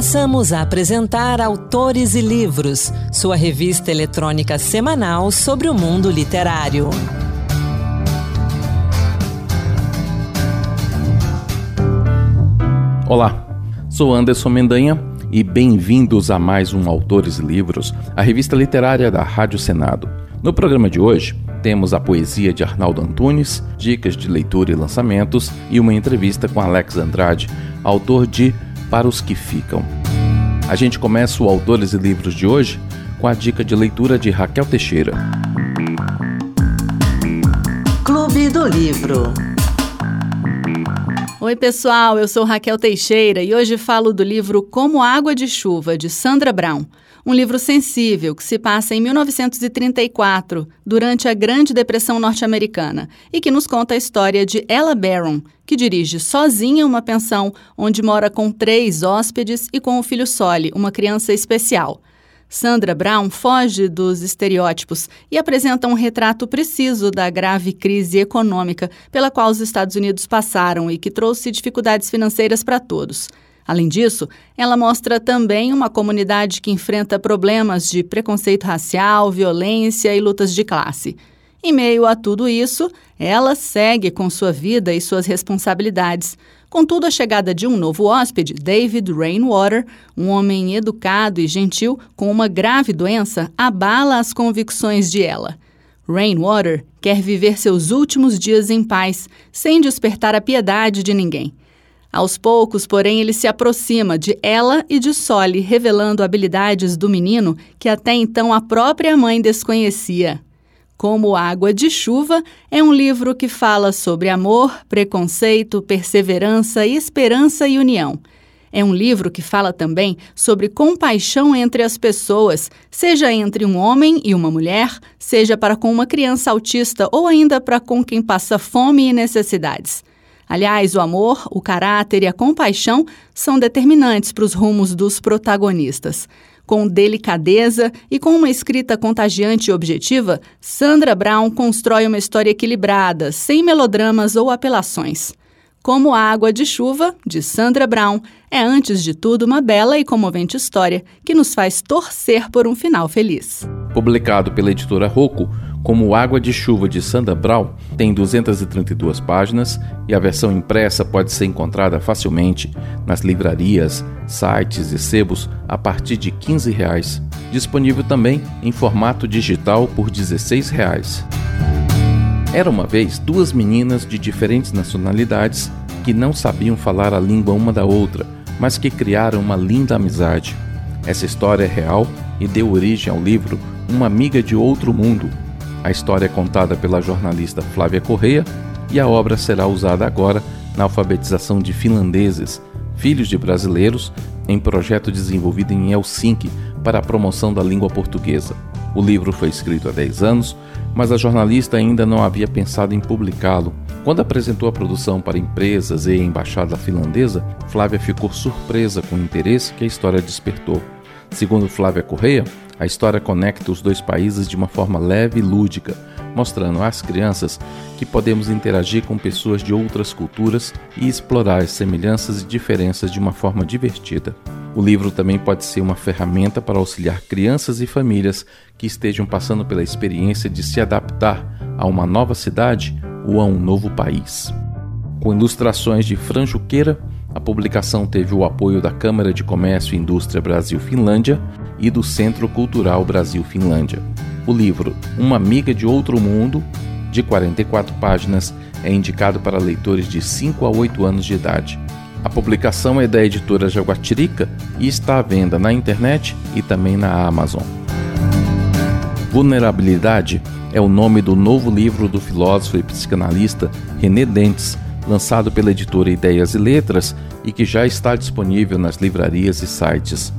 Passamos a apresentar Autores e Livros, sua revista eletrônica semanal sobre o mundo literário. Olá, sou Anderson Mendanha e bem-vindos a mais um Autores e Livros, a revista literária da Rádio Senado. No programa de hoje, temos a poesia de Arnaldo Antunes, dicas de leitura e lançamentos e uma entrevista com Alex Andrade, autor de Para os que Ficam. A gente começa o Autores e Livros de hoje com a dica de leitura de Raquel Teixeira. Clube do Livro. Oi, pessoal, eu sou Raquel Teixeira e hoje falo do livro Como Água de Chuva, de Sandra Brown. Um livro sensível que se passa em 1934, durante a Grande Depressão Norte-Americana, e que nos conta a história de Ella Barron, que dirige sozinha uma pensão onde mora com três hóspedes e com o filho Soli, uma criança especial. Sandra Brown foge dos estereótipos e apresenta um retrato preciso da grave crise econômica pela qual os Estados Unidos passaram e que trouxe dificuldades financeiras para todos. Além disso, ela mostra também uma comunidade que enfrenta problemas de preconceito racial, violência e lutas de classe. Em meio a tudo isso, ela segue com sua vida e suas responsabilidades. Contudo, a chegada de um novo hóspede, David Rainwater, um homem educado e gentil com uma grave doença, abala as convicções de ela. Rainwater quer viver seus últimos dias em paz, sem despertar a piedade de ninguém. Aos poucos, porém, ele se aproxima de ela e de Soli, revelando habilidades do menino que até então a própria mãe desconhecia. Como Água de Chuva é um livro que fala sobre amor, preconceito, perseverança, esperança e união. É um livro que fala também sobre compaixão entre as pessoas, seja entre um homem e uma mulher, seja para com uma criança autista ou ainda para com quem passa fome e necessidades. Aliás, o amor, o caráter e a compaixão são determinantes para os rumos dos protagonistas. Com delicadeza e com uma escrita contagiante e objetiva, Sandra Brown constrói uma história equilibrada, sem melodramas ou apelações. Como a Água de Chuva, de Sandra Brown, é antes de tudo uma bela e comovente história que nos faz torcer por um final feliz. Publicado pela editora Rocco, como Água de Chuva de Sandra Brown, tem 232 páginas e a versão impressa pode ser encontrada facilmente nas livrarias, sites e sebos a partir de 15 reais. Disponível também em formato digital por 16 reais. Era uma vez duas meninas de diferentes nacionalidades que não sabiam falar a língua uma da outra, mas que criaram uma linda amizade. Essa história é real e deu origem ao livro Uma Amiga de Outro Mundo, a história é contada pela jornalista Flávia Correia e a obra será usada agora na alfabetização de finlandeses, filhos de brasileiros, em projeto desenvolvido em Helsinki para a promoção da língua portuguesa. O livro foi escrito há 10 anos, mas a jornalista ainda não havia pensado em publicá-lo. Quando apresentou a produção para empresas e a embaixada finlandesa, Flávia ficou surpresa com o interesse que a história despertou. Segundo Flávia Correia, a história conecta os dois países de uma forma leve e lúdica, mostrando às crianças que podemos interagir com pessoas de outras culturas e explorar as semelhanças e diferenças de uma forma divertida. O livro também pode ser uma ferramenta para auxiliar crianças e famílias que estejam passando pela experiência de se adaptar a uma nova cidade ou a um novo país. Com ilustrações de Fran Juqueira, a publicação teve o apoio da Câmara de Comércio e Indústria Brasil-Finlândia e do Centro Cultural Brasil-Finlândia. O livro Uma Amiga de Outro Mundo, de 44 páginas, é indicado para leitores de 5 a 8 anos de idade. A publicação é da editora Jaguatirica e está à venda na internet e também na Amazon. Vulnerabilidade é o nome do novo livro do filósofo e psicanalista René Dentes, lançado pela editora Ideias e Letras e que já está disponível nas livrarias e sites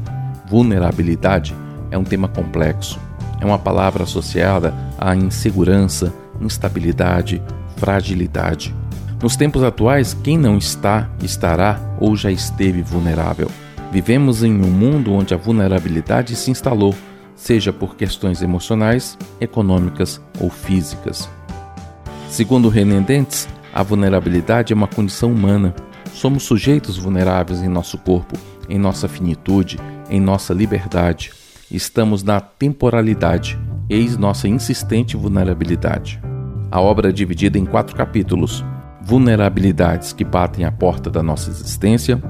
vulnerabilidade é um tema complexo. É uma palavra associada à insegurança, instabilidade, fragilidade. Nos tempos atuais, quem não está, estará ou já esteve vulnerável. Vivemos em um mundo onde a vulnerabilidade se instalou, seja por questões emocionais, econômicas ou físicas. Segundo René Dentes, a vulnerabilidade é uma condição humana. Somos sujeitos vulneráveis em nosso corpo em nossa finitude, em nossa liberdade. Estamos na temporalidade, eis nossa insistente vulnerabilidade. A obra é dividida em quatro capítulos: vulnerabilidades que batem à porta da nossa existência,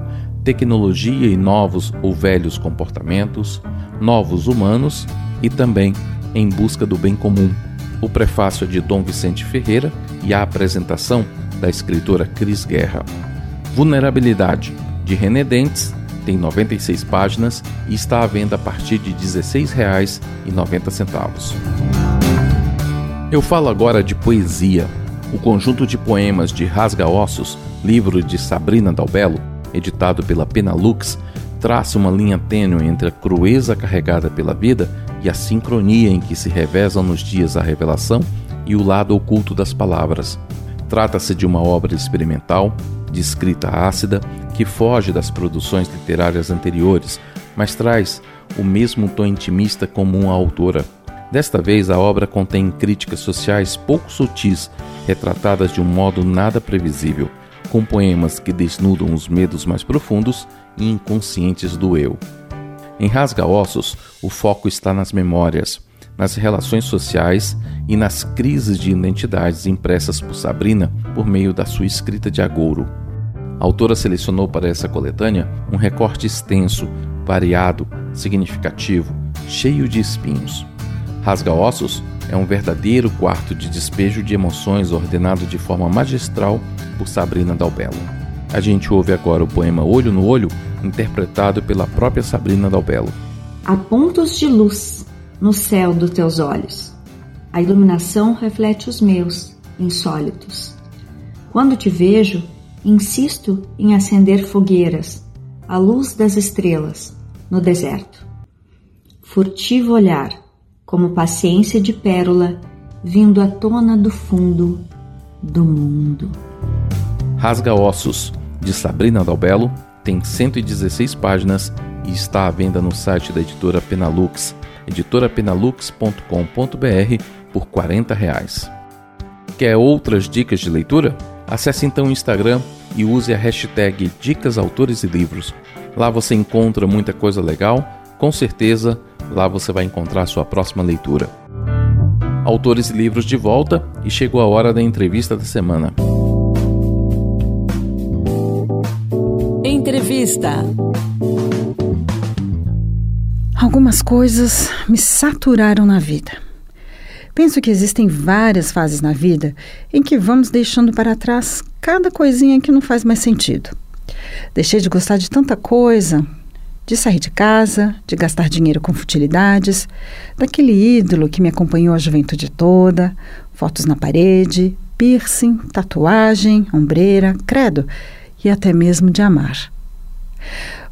tecnologia e novos ou velhos comportamentos, novos humanos e também em busca do bem comum. O prefácio é de Dom Vicente Ferreira e a apresentação da escritora Cris Guerra. Vulnerabilidade, de René Dentes, tem 96 páginas e está à venda a partir de R$ 16,90. Eu falo agora de poesia. O conjunto de poemas de Rasga Ossos, livro de Sabrina Dalbello, editado pela Penalux, traça uma linha tênue entre a crueza carregada pela vida e a sincronia em que se revezam nos dias a revelação e o lado oculto das palavras. Trata-se de uma obra experimental, de escrita ácida, que foge das produções literárias anteriores, mas traz o mesmo tom intimista comum à autora. Desta vez, a obra contém críticas sociais pouco sutis, retratadas de um modo nada previsível, com poemas que desnudam os medos mais profundos e inconscientes do eu. Em Rasga Ossos, o foco está nas memórias, nas relações sociais e nas crises de identidades impressas por Sabrina por meio da sua escrita de agouro. A autora selecionou para essa coletânea um recorte extenso, variado, significativo, cheio de espinhos. Rasga Ossos é um verdadeiro quarto de despejo de emoções ordenado de forma magistral por Sabrina Dalbello. A gente ouve agora o poema Olho no Olho, interpretado pela própria Sabrina Dalbello. Há pontos de luz no céu dos teus olhos. A iluminação reflete os meus, insólitos. Quando te vejo, insisto em acender fogueiras, à luz das estrelas, no deserto. Furtivo olhar, como paciência de pérola, vindo à tona do fundo do mundo. Rasga Ossos, de Sabrina Dalbello, tem 116 páginas e está à venda no site da editora Penalux, editorapenalux.com.br por 40 reais. Quer outras dicas de leitura? Acesse então o Instagram e use a hashtag Dicas Autores e Livros. Lá você encontra muita coisa legal, com certeza lá você vai encontrar sua próxima leitura. Autores e livros de volta e chegou a hora da entrevista da semana. Entrevista. Algumas coisas me saturaram na vida. Penso que existem várias fases na vida em que vamos deixando para trás cada coisinha que não faz mais sentido. Deixei de gostar de tanta coisa, de sair de casa, de gastar dinheiro com futilidades, daquele ídolo que me acompanhou a juventude toda, fotos na parede, piercing, tatuagem, ombreira, credo e até mesmo de amar.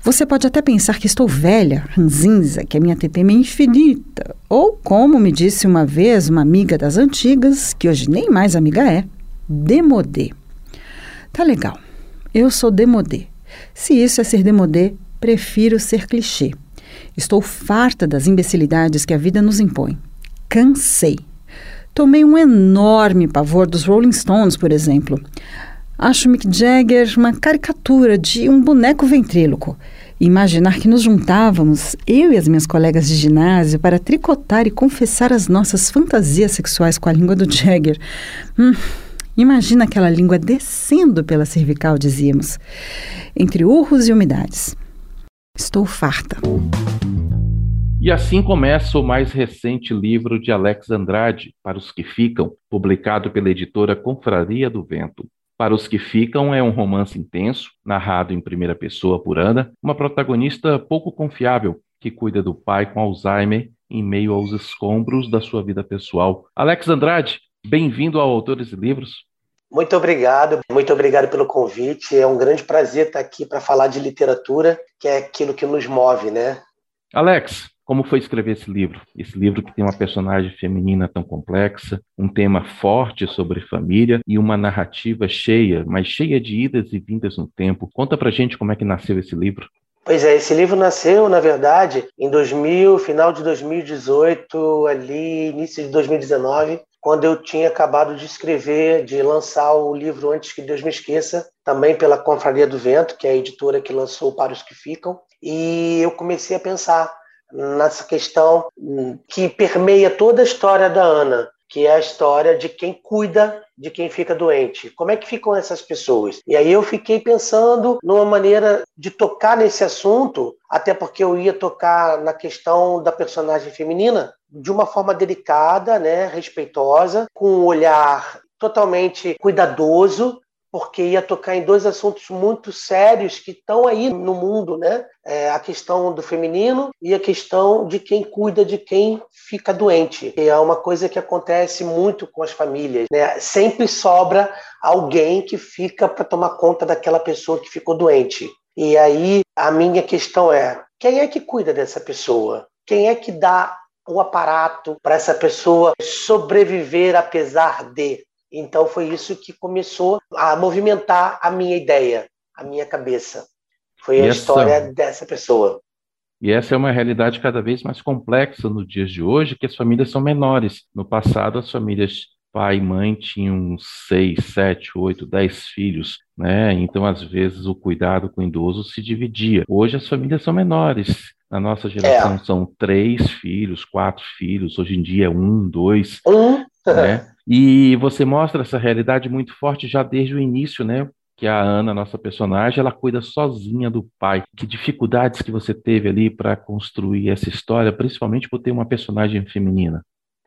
Você pode até pensar que estou velha, ranzinza, que a minha TPM é infinita. Ou, como me disse uma vez uma amiga das antigas, que hoje nem mais amiga é, demodê. Tá legal. Eu sou demodê. Se isso é ser demodê, prefiro ser clichê. Estou farta das imbecilidades que a vida nos impõe. Cansei. Tomei um enorme pavor dos Rolling Stones, por exemplo. Acho Mick Jagger uma caricatura de um boneco ventríloco. Imaginar que nos juntávamos, eu e as minhas colegas de ginásio, para tricotar e confessar as nossas fantasias sexuais com a língua do Jagger. Hum, imagina aquela língua descendo pela cervical, dizíamos, entre urros e umidades. Estou farta. E assim começa o mais recente livro de Alex Andrade, Para os que Ficam, publicado pela editora Confraria do Vento. Para os que ficam, é um romance intenso, narrado em primeira pessoa por Ana, uma protagonista pouco confiável que cuida do pai com Alzheimer em meio aos escombros da sua vida pessoal. Alex Andrade, bem-vindo ao Autores e Livros. Muito obrigado, muito obrigado pelo convite. É um grande prazer estar aqui para falar de literatura, que é aquilo que nos move, né? Alex, como foi escrever esse livro? Esse livro que tem uma personagem feminina tão complexa, um tema forte sobre família e uma narrativa cheia, mas cheia de idas e vindas no tempo. Conta pra gente como é que nasceu esse livro. Pois é, esse livro nasceu, na verdade, em 2000, final de 2018, ali, início de 2019. quando eu tinha acabado de escrever, de lançar o livro Antes que Deus Me Esqueça, também pela Confraria do Vento, que é a editora que lançou Para os que Ficam, e eu comecei a pensar nessa questão que permeia toda a história da Ana, que é a história de quem cuida de quem fica doente. Como é que ficam essas pessoas? E aí eu fiquei pensando numa maneira de tocar nesse assunto, até porque eu ia tocar na questão da personagem feminina de uma forma delicada, né, respeitosa, com um olhar totalmente cuidadoso, porque ia tocar em dois assuntos muito sérios que estão aí no mundo, né? É a questão do feminino e a questão de quem cuida de quem fica doente. E é uma coisa que acontece muito com as famílias, né? Sempre sobra alguém que fica para tomar conta daquela pessoa que ficou doente. E aí a minha questão é: quem é que cuida dessa pessoa? Quem é que dá o aparato para essa pessoa sobreviver apesar de? Então foi isso que começou a movimentar a minha ideia, a minha cabeça. Foi e a essa... história dessa pessoa. E essa é uma realidade cada vez mais complexa nos dias de hoje, que as famílias são menores. No passado, as famílias pai e mãe tinham seis, sete, oito, dez filhos, né? Então, às vezes, o cuidado com o idoso se dividia. Hoje, as famílias são menores. Na nossa geração, é. são três filhos, quatro filhos. Hoje em dia, é um, dois. Um. Né? E você mostra essa realidade muito forte já desde o início, né? Que a Ana, nossa personagem, ela cuida sozinha do pai. Que dificuldades que você teve ali para construir essa história, principalmente por ter uma personagem feminina?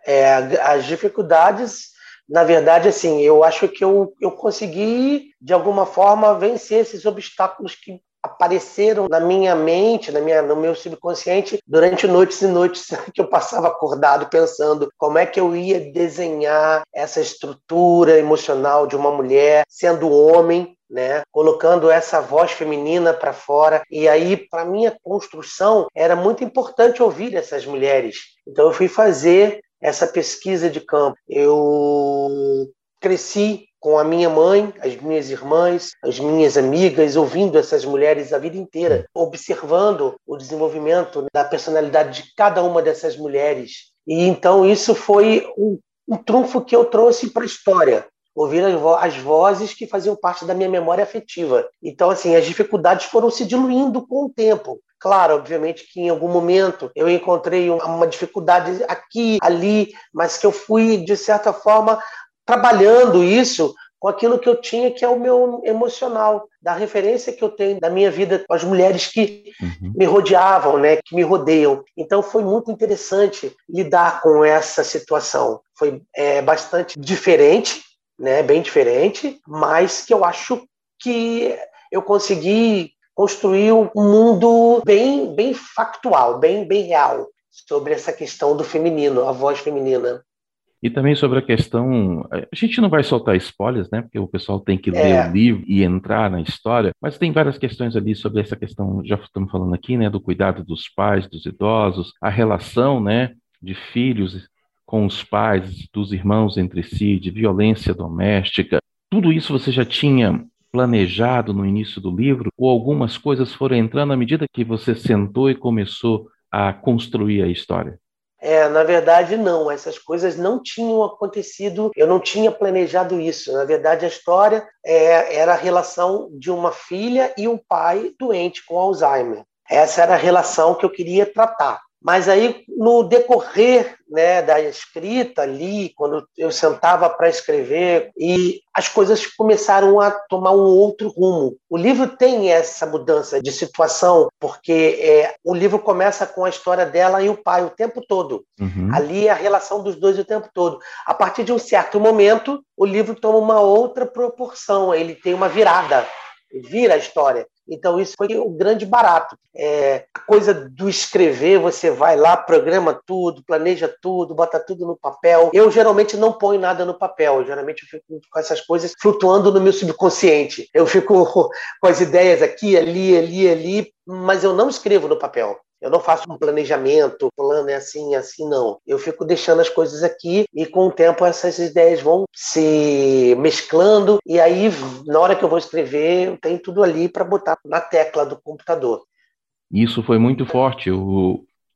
É, as dificuldades, na verdade, assim, eu acho que eu, eu consegui, de alguma forma, vencer esses obstáculos que apareceram na minha mente, na minha, no meu subconsciente, durante noites e noites que eu passava acordado pensando como é que eu ia desenhar essa estrutura emocional de uma mulher sendo homem, né, colocando essa voz feminina para fora. E aí, para minha construção, era muito importante ouvir essas mulheres. Então, eu fui fazer essa pesquisa de campo. Eu cresci com a minha mãe, as minhas irmãs, as minhas amigas, ouvindo essas mulheres a vida inteira, observando o desenvolvimento da personalidade de cada uma dessas mulheres. E então isso foi um, um trunfo que eu trouxe para a história. Ouvir as, vo as, vozes que faziam parte da minha memória afetiva. Então, assim, as dificuldades foram se diluindo com o tempo. Claro, obviamente que em algum momento eu encontrei uma dificuldade aqui, ali, mas que eu fui, de certa forma, trabalhando isso com aquilo que eu tinha, que é o meu emocional, da referência que eu tenho da minha vida com as mulheres que uhum. me rodeavam, né, que me rodeiam. Então foi muito interessante lidar com essa situação. Foi é, bastante diferente, né, bem diferente, mas que eu acho que eu consegui construir um mundo bem, bem factual, bem, bem real sobre essa questão do feminino, a voz feminina. E também sobre a questão, a gente não vai soltar spoilers, né? Porque o pessoal tem que ler é. o livro e entrar na história, mas tem várias questões ali sobre essa questão, já estamos falando aqui, né, do cuidado dos pais, dos idosos, a relação, né, de filhos com os pais, dos irmãos entre si, de violência doméstica. Tudo isso você já tinha planejado no início do livro ou algumas coisas foram entrando à medida que você sentou e começou a construir a história? É, na verdade, não. Essas coisas não tinham acontecido. Eu não tinha planejado isso. Na verdade, a história é, era a relação de uma filha e um pai doente com Alzheimer. Essa era a relação que eu queria tratar. Mas aí, no decorrer né, da escrita ali, quando eu sentava para escrever, e as coisas começaram a tomar um outro rumo. O livro tem essa mudança de situação, porque é, o livro começa com a história dela e o pai o tempo todo. Uhum. Ali é a relação dos dois o tempo todo. A partir de um certo momento, o livro toma uma outra proporção, ele tem uma virada, vira a história. Então, isso foi o grande barato. É, a coisa do escrever, você vai lá, programa tudo, planeja tudo, bota tudo no papel. Eu geralmente não ponho nada no papel, eu, geralmente eu fico com essas coisas flutuando no meu subconsciente. Eu fico com as ideias aqui, ali, ali, ali, mas eu não escrevo no papel. Eu não faço um planejamento, plano é assim, assim, não. Eu fico deixando as coisas aqui e com o tempo essas ideias vão se mesclando e aí, na hora que eu vou escrever, eu tenho tudo ali para botar na tecla do computador. Isso foi muito forte.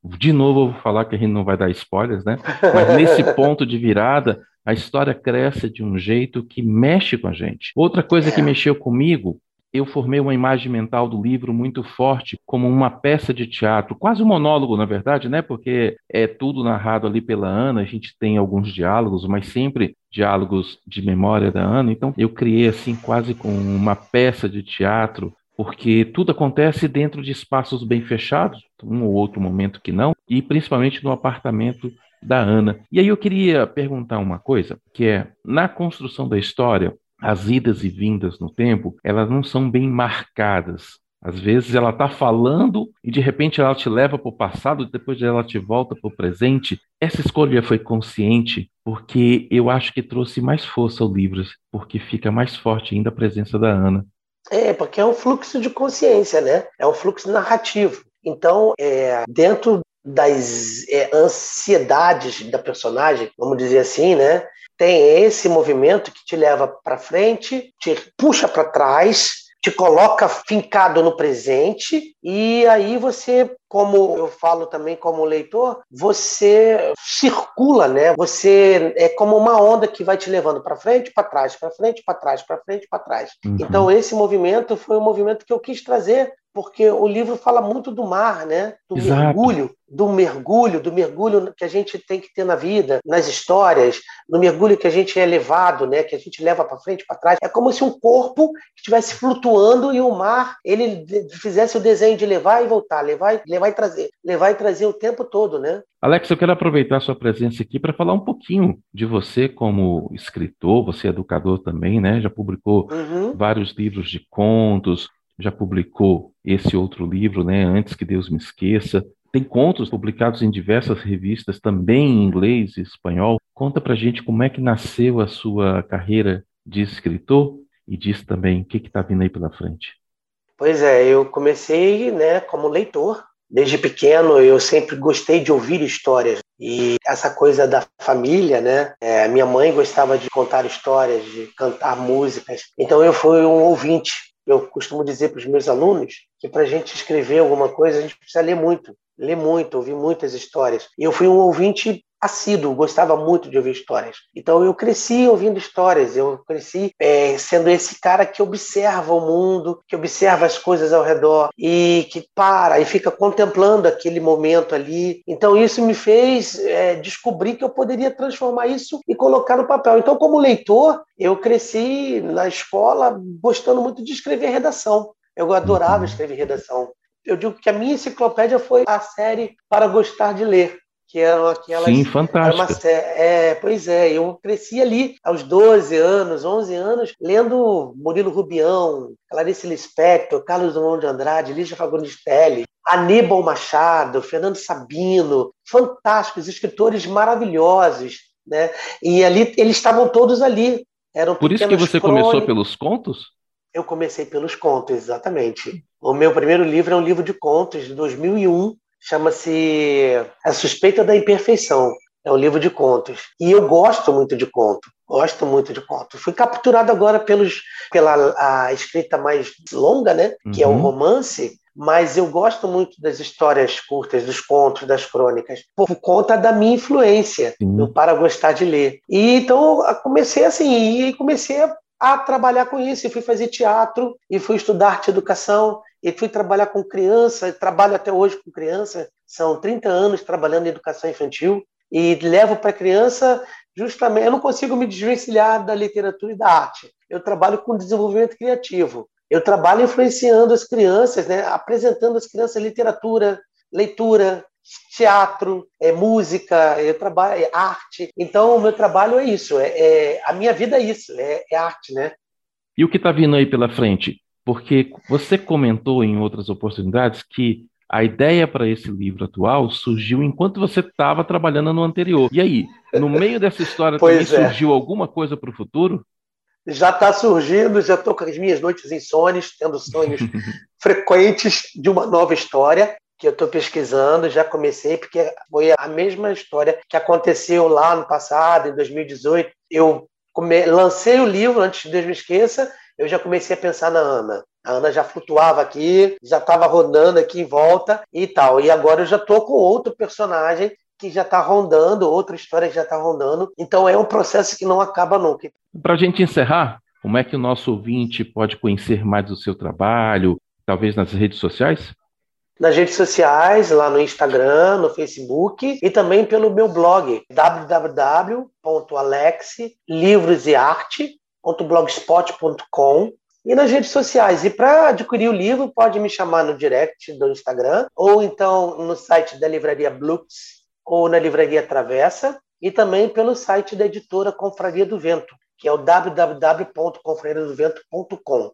De novo, eu vou falar que a gente não vai dar spoilers, né? Mas nesse ponto de virada, a história cresce de um jeito que mexe com a gente. Outra coisa que é. mexeu comigo eu formei uma imagem mental do livro muito forte, como uma peça de teatro, quase um monólogo, na verdade, né? Porque é tudo narrado ali pela Ana, a gente tem alguns diálogos, mas sempre diálogos de memória da Ana. Então, eu criei assim quase com uma peça de teatro, porque tudo acontece dentro de espaços bem fechados, um ou outro momento que não, e principalmente no apartamento da Ana. E aí eu queria perguntar uma coisa, que é, na construção da história, as idas e vindas no tempo, elas não são bem marcadas. Às vezes ela está falando e de repente ela te leva para o passado, depois ela te volta para o presente. Essa escolha foi consciente porque eu acho que trouxe mais força ao livro, porque fica mais forte ainda a presença da Ana. É, porque é um fluxo de consciência, né? É um fluxo narrativo. Então, é, dentro das é, ansiedades da personagem, vamos dizer assim, né? Tem esse movimento que te leva para frente, te puxa para trás, te coloca fincado no presente e aí você, como eu falo também como leitor, você circula, né? Você é como uma onda que vai te levando para frente, para trás, para frente, para trás, para frente, para trás. Uhum. Então esse movimento foi o movimento que eu quis trazer porque o livro fala muito do mar, né? Do Exato. mergulho, do mergulho, do mergulho que a gente tem que ter na vida, nas histórias, no mergulho que a gente é levado, né? Que a gente leva para frente, para trás. É como se um corpo estivesse flutuando e o mar ele fizesse o desenho de levar e voltar, levar, levar e trazer, levar e trazer o tempo todo, né? Alex, eu quero aproveitar a sua presença aqui para falar um pouquinho de você como escritor, você é educador também, né? Já publicou uhum. vários livros de contos, já publicou esse outro livro, né, Antes que Deus me esqueça. Tem contos publicados em diversas revistas, também em inglês e espanhol. Conta pra gente como é que nasceu a sua carreira de escritor e diz também o que está vindo aí pela frente. Pois é, eu comecei né, como leitor. Desde pequeno eu sempre gostei de ouvir histórias e essa coisa da família, né? É, minha mãe gostava de contar histórias, de cantar músicas. Então eu fui um ouvinte eu costumo dizer para os meus alunos que para a gente escrever alguma coisa, a gente precisa ler muito, ler muito, ouvir muitas histórias. E eu fui um ouvinte assíduo, gostava muito de ouvir histórias. Então eu cresci ouvindo histórias, eu cresci é, sendo esse cara que observa o mundo, que observa as coisas ao redor e que para e fica contemplando aquele momento ali. Então isso me fez é, descobrir que eu poderia transformar isso e colocar no papel. Então como leitor, eu cresci na escola gostando muito de escrever redação. Eu adorava escrever redação. Eu digo que a minha enciclopédia foi a série para gostar de ler que eram aquelas. Sim, fantástico. É, pois é, eu cresci ali aos 12 anos, 11 anos, lendo Murilo Rubião, Clarice Lispector, Carlos Drummond de Andrade, Lígia Fagundes Telles, Aníbal Machado, Fernando Sabino, fantásticos, escritores maravilhosos, né? E ali eles estavam todos ali. Eram Por isso que você crônicas. começou pelos contos? Eu comecei pelos contos, exatamente. O meu primeiro livro é um livro de contos de 2001, chama-se A Suspeita da Imperfeição. É um livro de contos. E eu gosto muito de conto. Gosto muito de conto. Fui capturado agora pelos, pela a escrita mais longa, né? Que uhum. é o uhum. romance. Mas eu gosto muito das histórias curtas, dos contos, das crônicas, por conta da minha influência no para gostar de ler. E então comecei assim, e comecei a a trabalhar com isso. E fui fazer teatro, e fui estudar arte e educação, e fui trabalhar com criança, trabalho até hoje com criança, são 30 anos trabalhando em educação infantil, e levo para a criança justamente. Eu não consigo me desvencilhar da literatura e da arte. Eu trabalho com desenvolvimento criativo. Eu trabalho influenciando as crianças, né, apresentando às crianças literatura, leitura, teatro, é música, eu trabalho é arte. Então o meu trabalho é isso, é, é a minha vida é isso, é, é arte, né? E o que está vindo aí pela frente? Porque você comentou em outras oportunidades que a ideia para esse livro atual surgiu enquanto você estava trabalhando no anterior. E aí, no meio dessa história também é. surgiu alguma coisa para o futuro? Já está surgindo, já estou com as minhas noites insones, tendo sonhos frequentes de uma nova história que eu estou pesquisando, já comecei, porque foi a mesma história que aconteceu lá no passado, em 2018. Eu come... lancei o livro antes de Deus me esqueça, eu já comecei a pensar na Ana. A Ana já flutuava aqui, já estava rodando aqui em volta e tal. E agora eu já estou com outro personagem que já está rondando, outra história que já está rondando. Então é um processo que não acaba nunca. Para a gente encerrar, como é que o nosso ouvinte pode conhecer mais do seu trabalho, talvez nas redes sociais? Nas redes sociais, lá no Instagram, no Facebook e também pelo meu blog www.alexlivrosEarte.blogspot.com e nas redes sociais. E para adquirir o livro, pode me chamar no direct do Instagram ou então no site da Livraria Blux ou na Livraria Travessa e também pelo site da editora Confraria do Vento, que é o www.confrariadovento.com.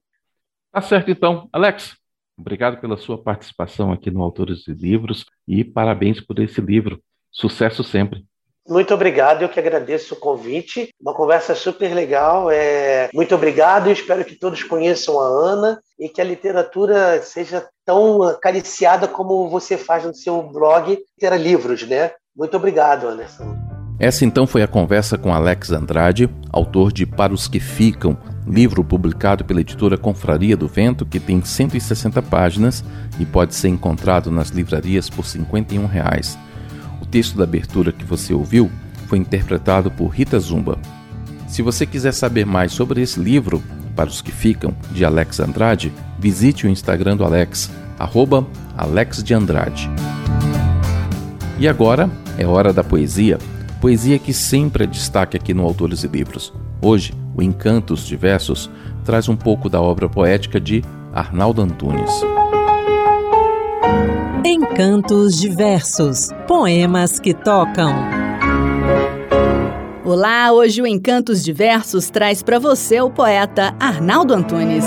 Tá certo, então. Alex, obrigado pela sua participação aqui no Autores de Livros e parabéns por esse livro. Sucesso sempre. Muito obrigado, eu que agradeço o convite. Uma conversa super legal. É... Muito obrigado espero que todos conheçam a Ana e que a literatura seja tão acariciada como você faz no seu blog Ter Livros, né? Muito obrigado, Anderson. Essa então foi a conversa com Alex Andrade, autor de Para os que Ficam, livro publicado pela editora Confraria do Vento, que tem 160 páginas e pode ser encontrado nas livrarias por 51 reais. O texto da abertura que você ouviu foi interpretado por Rita Zumba. Se você quiser saber mais sobre esse livro, Para os que Ficam, de Alex Andrade, visite o Instagram do Alex, arroba. E agora é hora da poesia poesia que sempre é destaque aqui no Autores e Livros. Hoje, o Encantos de Versos traz um pouco da obra poética de Arnaldo Antunes. Encantos de Versos Poemas que tocam. Olá, hoje o Encantos de Versos traz para você o poeta Arnaldo Antunes.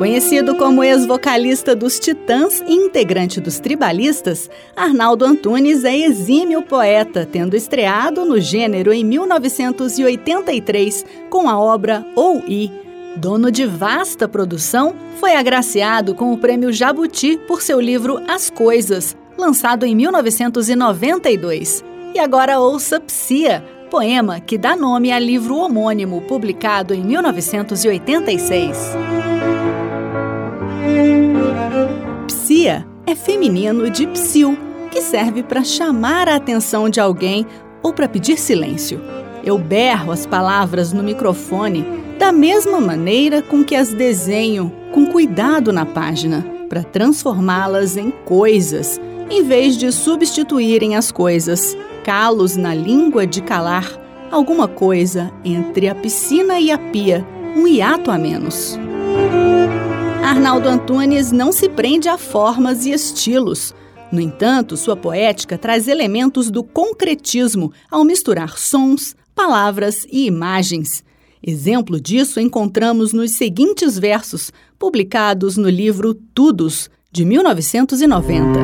Conhecido como ex-vocalista dos Titãs e integrante dos Tribalistas, Arnaldo Antunes é exímio poeta, tendo estreado no gênero em 1983 com a obra Ou I. Dono de vasta produção, foi agraciado com o prêmio Jabuti por seu livro As Coisas, lançado em 1992. E agora ouça Psia, poema que dá nome a livro homônimo publicado em 1986. Psia é feminino de psiu, que serve para chamar a atenção de alguém ou para pedir silêncio. Eu berro as palavras no microfone da mesma maneira com que as desenho com cuidado na página, para transformá-las em coisas, em vez de substituírem as coisas. Calos na língua de calar, alguma coisa entre a piscina e a pia, um hiato a menos. Arnaldo Antunes não se prende a formas e estilos. No entanto, sua poética traz elementos do concretismo ao misturar sons, palavras e imagens. Exemplo disso encontramos nos seguintes versos, publicados no livro Tudos, de 1990.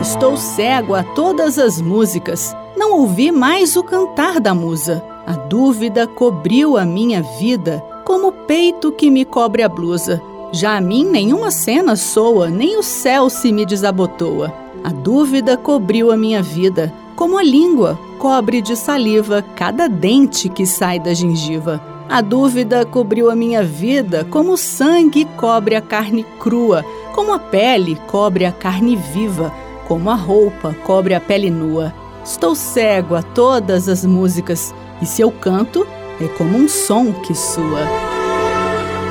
Estou cego a todas as músicas, não ouvi mais o cantar da musa. A dúvida cobriu a minha vida como o peito que me cobre a blusa. Já a mim nenhuma cena soa, nem o céu se me desabotoa. A dúvida cobriu a minha vida, como a língua cobre de saliva cada dente que sai da gengiva. A dúvida cobriu a minha vida, como o sangue cobre a carne crua, como a pele cobre a carne viva, como a roupa cobre a pele nua. Estou cego a todas as músicas, e se eu canto, é como um som que sua.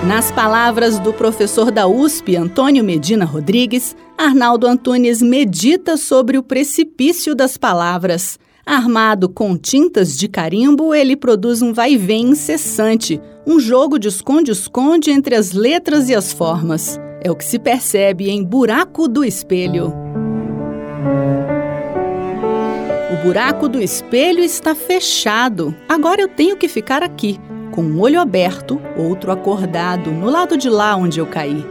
Nas palavras do professor da USP, Antônio Medina Rodrigues, Arnaldo Antunes medita sobre o precipício das palavras. Armado com tintas de carimbo, ele produz um vai-vem incessante, um jogo de esconde-esconde entre as letras e as formas. É o que se percebe em Buraco do Espelho. O buraco do espelho está fechado. Agora eu tenho que ficar aqui, com um olho aberto, outro acordado, no lado de lá onde eu caí.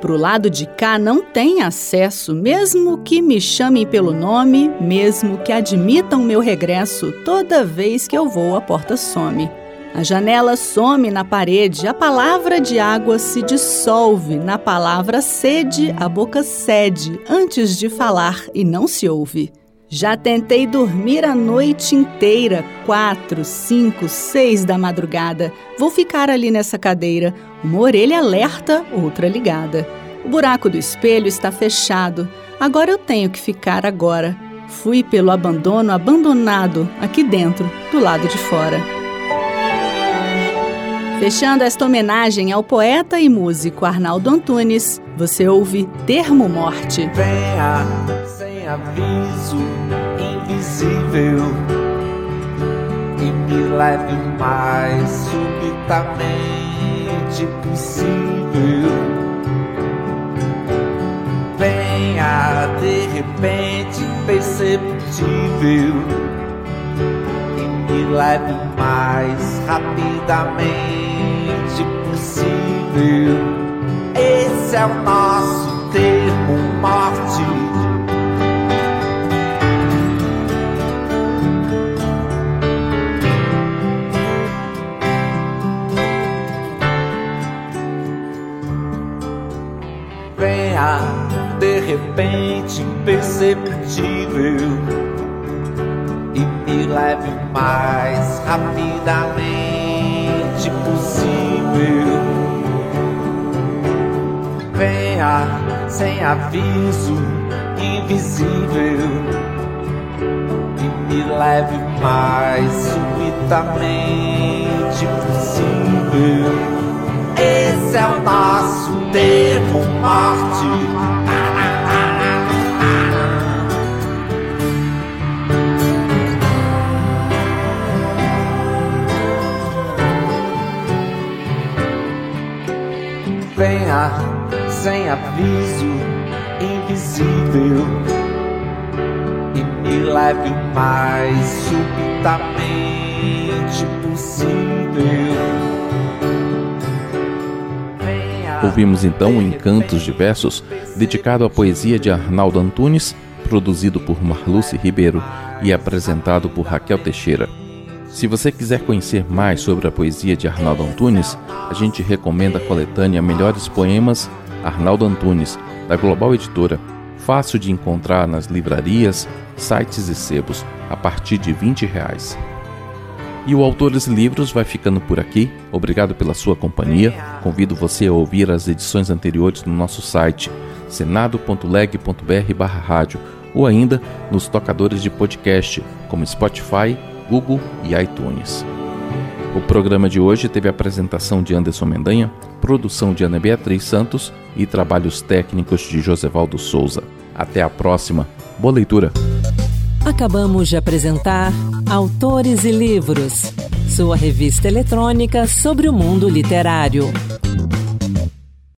Pro lado de cá não tem acesso, mesmo que me chamem pelo nome, mesmo que admitam meu regresso, toda vez que eu vou a porta some. A janela some na parede, a palavra de água se dissolve, na palavra sede, a boca cede, antes de falar e não se ouve. Já tentei dormir a noite inteira, quatro, cinco, seis da madrugada. Vou ficar ali nessa cadeira, uma orelha alerta, outra ligada. O buraco do espelho está fechado. Agora eu tenho que ficar agora. Fui pelo abandono abandonado aqui dentro, do lado de fora. Fechando esta homenagem ao poeta e músico Arnaldo Antunes, você ouve Termo Morte. Venha aviso, invisível, e me leve mais subitamente possível venha de repente perceptível e me leve o mais rapidamente possível. Esse é o nosso termo morte. Repente imperceptível e me leve o mais rapidamente possível. Venha sem aviso, invisível e me leve o mais subitamente possível. Esse é o nosso termo morte. Sem aviso, invisível, e me leve o mais subitamente possível. Ouvimos então o Encantos de Versos, dedicado à poesia de Arnaldo Antunes, produzido por Marluce Ribeiro e apresentado por Raquel Teixeira. Se você quiser conhecer mais sobre a poesia de Arnaldo Antunes, a gente recomenda a coletânea Melhores Poemas Arnaldo Antunes, da Global Editora, fácil de encontrar nas livrarias, sites e sebos, a partir de 20 reais. E o Autores Livros vai ficando por aqui. Obrigado pela sua companhia. Convido você a ouvir as edições anteriores no nosso site senado.leg.br/rádio ou ainda nos tocadores de podcast como Spotify, Google e iTunes. O programa de hoje teve a apresentação de Anderson Mendanha, produção de Ana Beatriz Santos e trabalhos técnicos de Josevaldo Souza. Até a próxima. Boa leitura. Acabamos de apresentar Autores e Livros, sua revista eletrônica sobre o mundo literário.